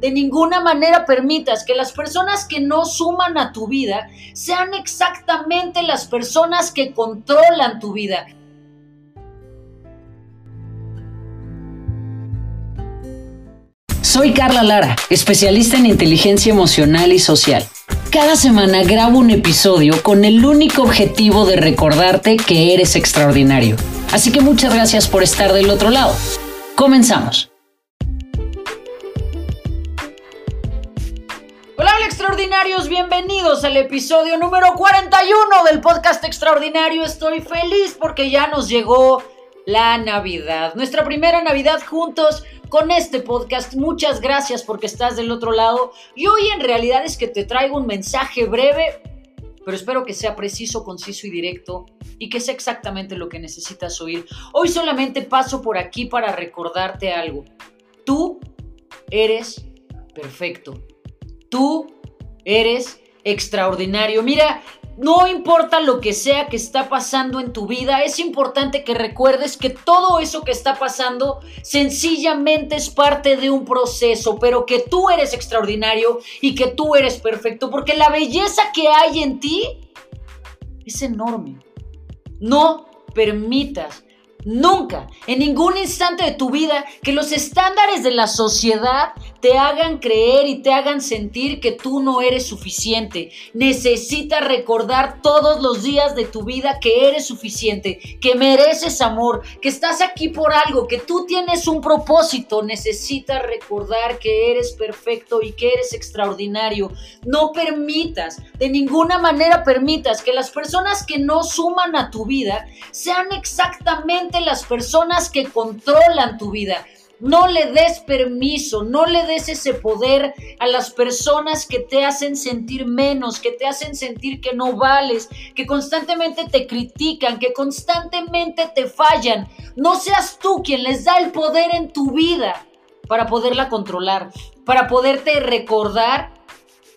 De ninguna manera permitas que las personas que no suman a tu vida sean exactamente las personas que controlan tu vida. Soy Carla Lara, especialista en inteligencia emocional y social. Cada semana grabo un episodio con el único objetivo de recordarte que eres extraordinario. Así que muchas gracias por estar del otro lado. Comenzamos. Extraordinarios, bienvenidos al episodio número 41 del podcast extraordinario. Estoy feliz porque ya nos llegó la Navidad, nuestra primera Navidad juntos con este podcast. Muchas gracias porque estás del otro lado. Y hoy en realidad es que te traigo un mensaje breve, pero espero que sea preciso, conciso y directo y que sea exactamente lo que necesitas oír. Hoy solamente paso por aquí para recordarte algo. Tú eres perfecto. Tú eres extraordinario. Mira, no importa lo que sea que está pasando en tu vida, es importante que recuerdes que todo eso que está pasando sencillamente es parte de un proceso, pero que tú eres extraordinario y que tú eres perfecto, porque la belleza que hay en ti es enorme. No permitas Nunca, en ningún instante de tu vida, que los estándares de la sociedad te hagan creer y te hagan sentir que tú no eres suficiente. Necesitas recordar todos los días de tu vida que eres suficiente, que mereces amor, que estás aquí por algo, que tú tienes un propósito. Necesitas recordar que eres perfecto y que eres extraordinario. No permitas, de ninguna manera permitas que las personas que no suman a tu vida sean exactamente las personas que controlan tu vida. No le des permiso, no le des ese poder a las personas que te hacen sentir menos, que te hacen sentir que no vales, que constantemente te critican, que constantemente te fallan. No seas tú quien les da el poder en tu vida para poderla controlar, para poderte recordar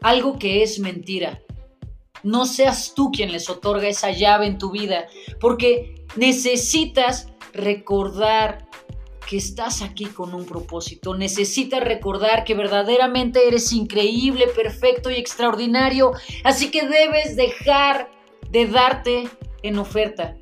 algo que es mentira. No seas tú quien les otorga esa llave en tu vida, porque necesitas recordar que estás aquí con un propósito. Necesitas recordar que verdaderamente eres increíble, perfecto y extraordinario. Así que debes dejar de darte en oferta.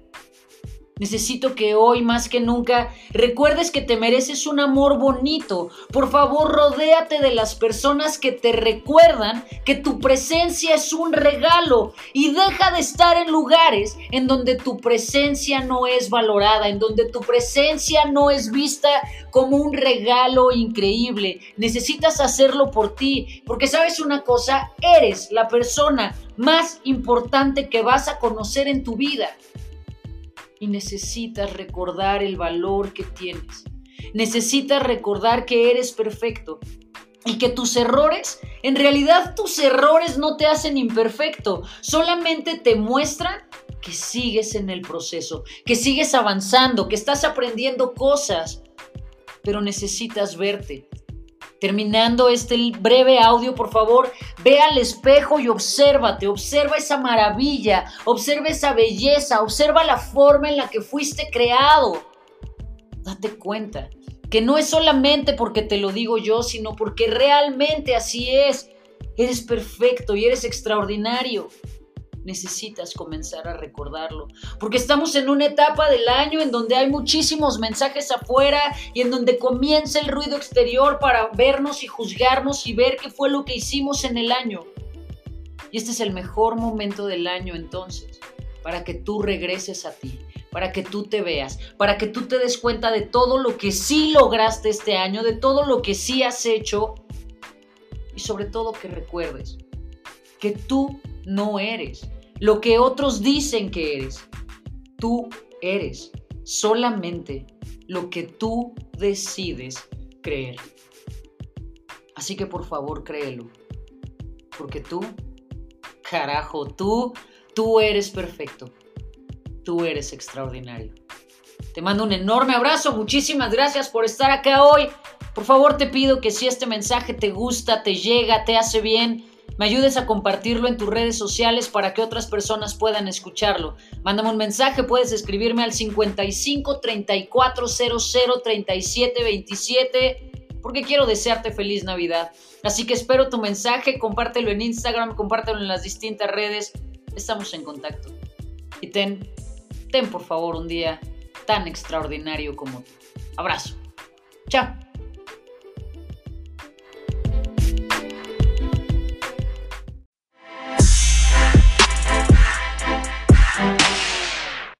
Necesito que hoy más que nunca recuerdes que te mereces un amor bonito. Por favor, rodéate de las personas que te recuerdan que tu presencia es un regalo y deja de estar en lugares en donde tu presencia no es valorada, en donde tu presencia no es vista como un regalo increíble. Necesitas hacerlo por ti, porque sabes una cosa, eres la persona más importante que vas a conocer en tu vida y necesitas recordar el valor que tienes. Necesitas recordar que eres perfecto y que tus errores, en realidad tus errores no te hacen imperfecto, solamente te muestran que sigues en el proceso, que sigues avanzando, que estás aprendiendo cosas, pero necesitas verte, Terminando este breve audio, por favor, ve al espejo y obsérvate, observa esa maravilla, observa esa belleza, observa la forma en la que fuiste creado. Date cuenta que no es solamente porque te lo digo yo, sino porque realmente así es. Eres perfecto y eres extraordinario necesitas comenzar a recordarlo. Porque estamos en una etapa del año en donde hay muchísimos mensajes afuera y en donde comienza el ruido exterior para vernos y juzgarnos y ver qué fue lo que hicimos en el año. Y este es el mejor momento del año entonces, para que tú regreses a ti, para que tú te veas, para que tú te des cuenta de todo lo que sí lograste este año, de todo lo que sí has hecho y sobre todo que recuerdes que tú no eres lo que otros dicen que eres. Tú eres solamente lo que tú decides creer. Así que por favor créelo. Porque tú, carajo, tú, tú eres perfecto. Tú eres extraordinario. Te mando un enorme abrazo. Muchísimas gracias por estar acá hoy. Por favor te pido que si este mensaje te gusta, te llega, te hace bien, me ayudes a compartirlo en tus redes sociales para que otras personas puedan escucharlo. Mándame un mensaje, puedes escribirme al 55 34 00 37 27 porque quiero desearte feliz Navidad. Así que espero tu mensaje, compártelo en Instagram, compártelo en las distintas redes. Estamos en contacto. Y ten, ten por favor un día tan extraordinario como tú. Abrazo. Chao.